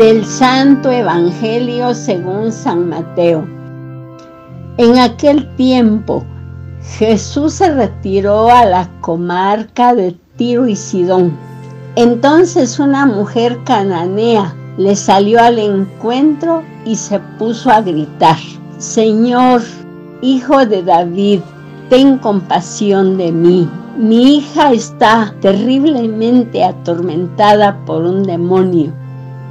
Del Santo Evangelio según San Mateo. En aquel tiempo Jesús se retiró a la comarca de Tiro y Sidón. Entonces una mujer cananea le salió al encuentro y se puso a gritar, Señor, hijo de David, ten compasión de mí. Mi hija está terriblemente atormentada por un demonio.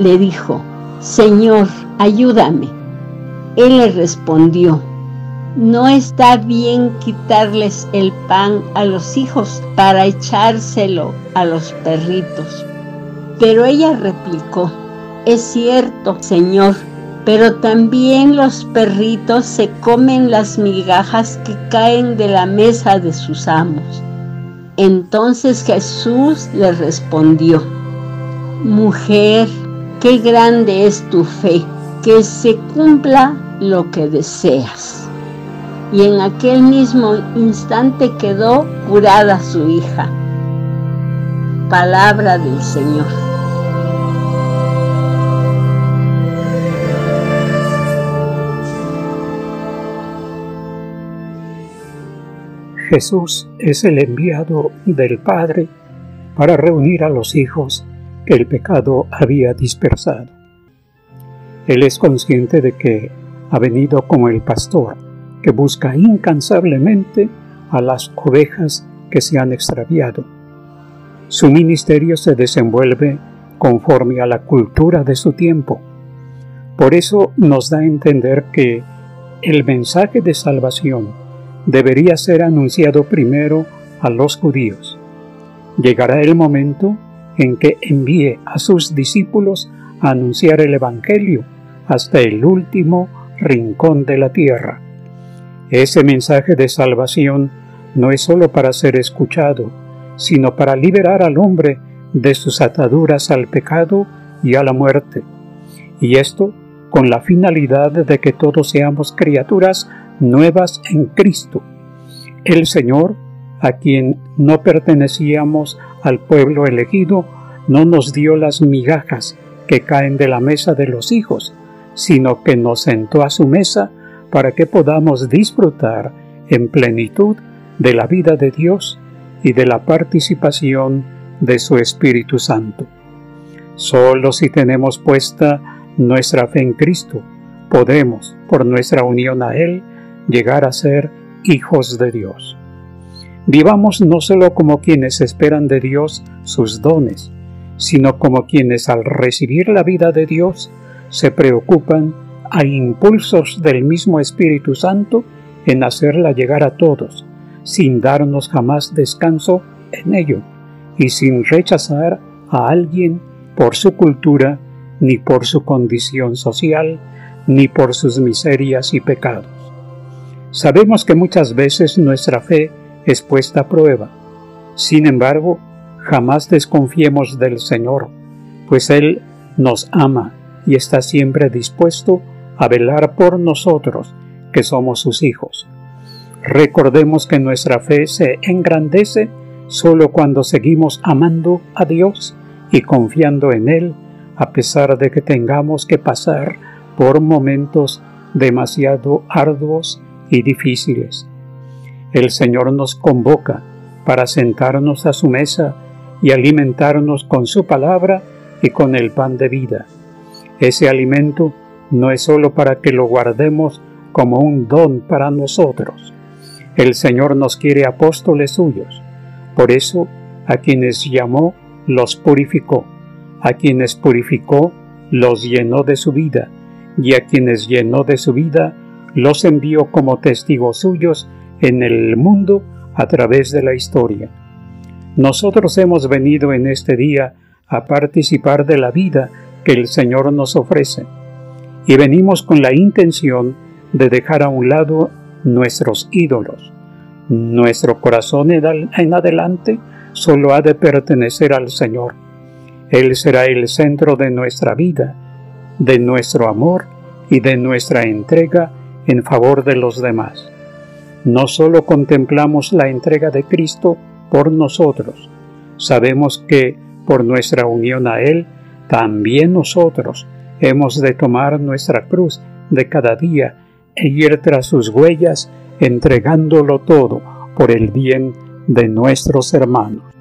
le dijo, Señor, ayúdame. Él le respondió, no está bien quitarles el pan a los hijos para echárselo a los perritos. Pero ella replicó, es cierto, Señor, pero también los perritos se comen las migajas que caen de la mesa de sus amos. Entonces Jesús le respondió, Mujer, qué grande es tu fe, que se cumpla lo que deseas. Y en aquel mismo instante quedó curada su hija. Palabra del Señor. Jesús es el enviado del Padre para reunir a los hijos el pecado había dispersado. Él es consciente de que ha venido como el pastor que busca incansablemente a las ovejas que se han extraviado. Su ministerio se desenvuelve conforme a la cultura de su tiempo. Por eso nos da a entender que el mensaje de salvación debería ser anunciado primero a los judíos. Llegará el momento en que envíe a sus discípulos a anunciar el Evangelio hasta el último rincón de la tierra. Ese mensaje de salvación no es sólo para ser escuchado, sino para liberar al hombre de sus ataduras al pecado y a la muerte. Y esto con la finalidad de que todos seamos criaturas nuevas en Cristo. El Señor, a quien no pertenecíamos al pueblo elegido, no nos dio las migajas que caen de la mesa de los hijos, sino que nos sentó a su mesa para que podamos disfrutar en plenitud de la vida de Dios y de la participación de su Espíritu Santo. Solo si tenemos puesta nuestra fe en Cristo, podemos, por nuestra unión a Él, llegar a ser hijos de Dios. Vivamos no solo como quienes esperan de Dios sus dones, sino como quienes al recibir la vida de Dios se preocupan a impulsos del mismo Espíritu Santo en hacerla llegar a todos, sin darnos jamás descanso en ello y sin rechazar a alguien por su cultura, ni por su condición social, ni por sus miserias y pecados. Sabemos que muchas veces nuestra fe es puesta a prueba. Sin embargo, jamás desconfiemos del Señor, pues Él nos ama y está siempre dispuesto a velar por nosotros, que somos sus hijos. Recordemos que nuestra fe se engrandece solo cuando seguimos amando a Dios y confiando en Él, a pesar de que tengamos que pasar por momentos demasiado arduos y difíciles. El Señor nos convoca para sentarnos a su mesa y alimentarnos con su palabra y con el pan de vida. Ese alimento no es sólo para que lo guardemos como un don para nosotros. El Señor nos quiere apóstoles suyos. Por eso, a quienes llamó, los purificó. A quienes purificó, los llenó de su vida. Y a quienes llenó de su vida, los envió como testigos suyos en el mundo a través de la historia. Nosotros hemos venido en este día a participar de la vida que el Señor nos ofrece y venimos con la intención de dejar a un lado nuestros ídolos. Nuestro corazón en adelante solo ha de pertenecer al Señor. Él será el centro de nuestra vida, de nuestro amor y de nuestra entrega en favor de los demás. No solo contemplamos la entrega de Cristo por nosotros, sabemos que por nuestra unión a Él, también nosotros hemos de tomar nuestra cruz de cada día e ir tras sus huellas, entregándolo todo por el bien de nuestros hermanos.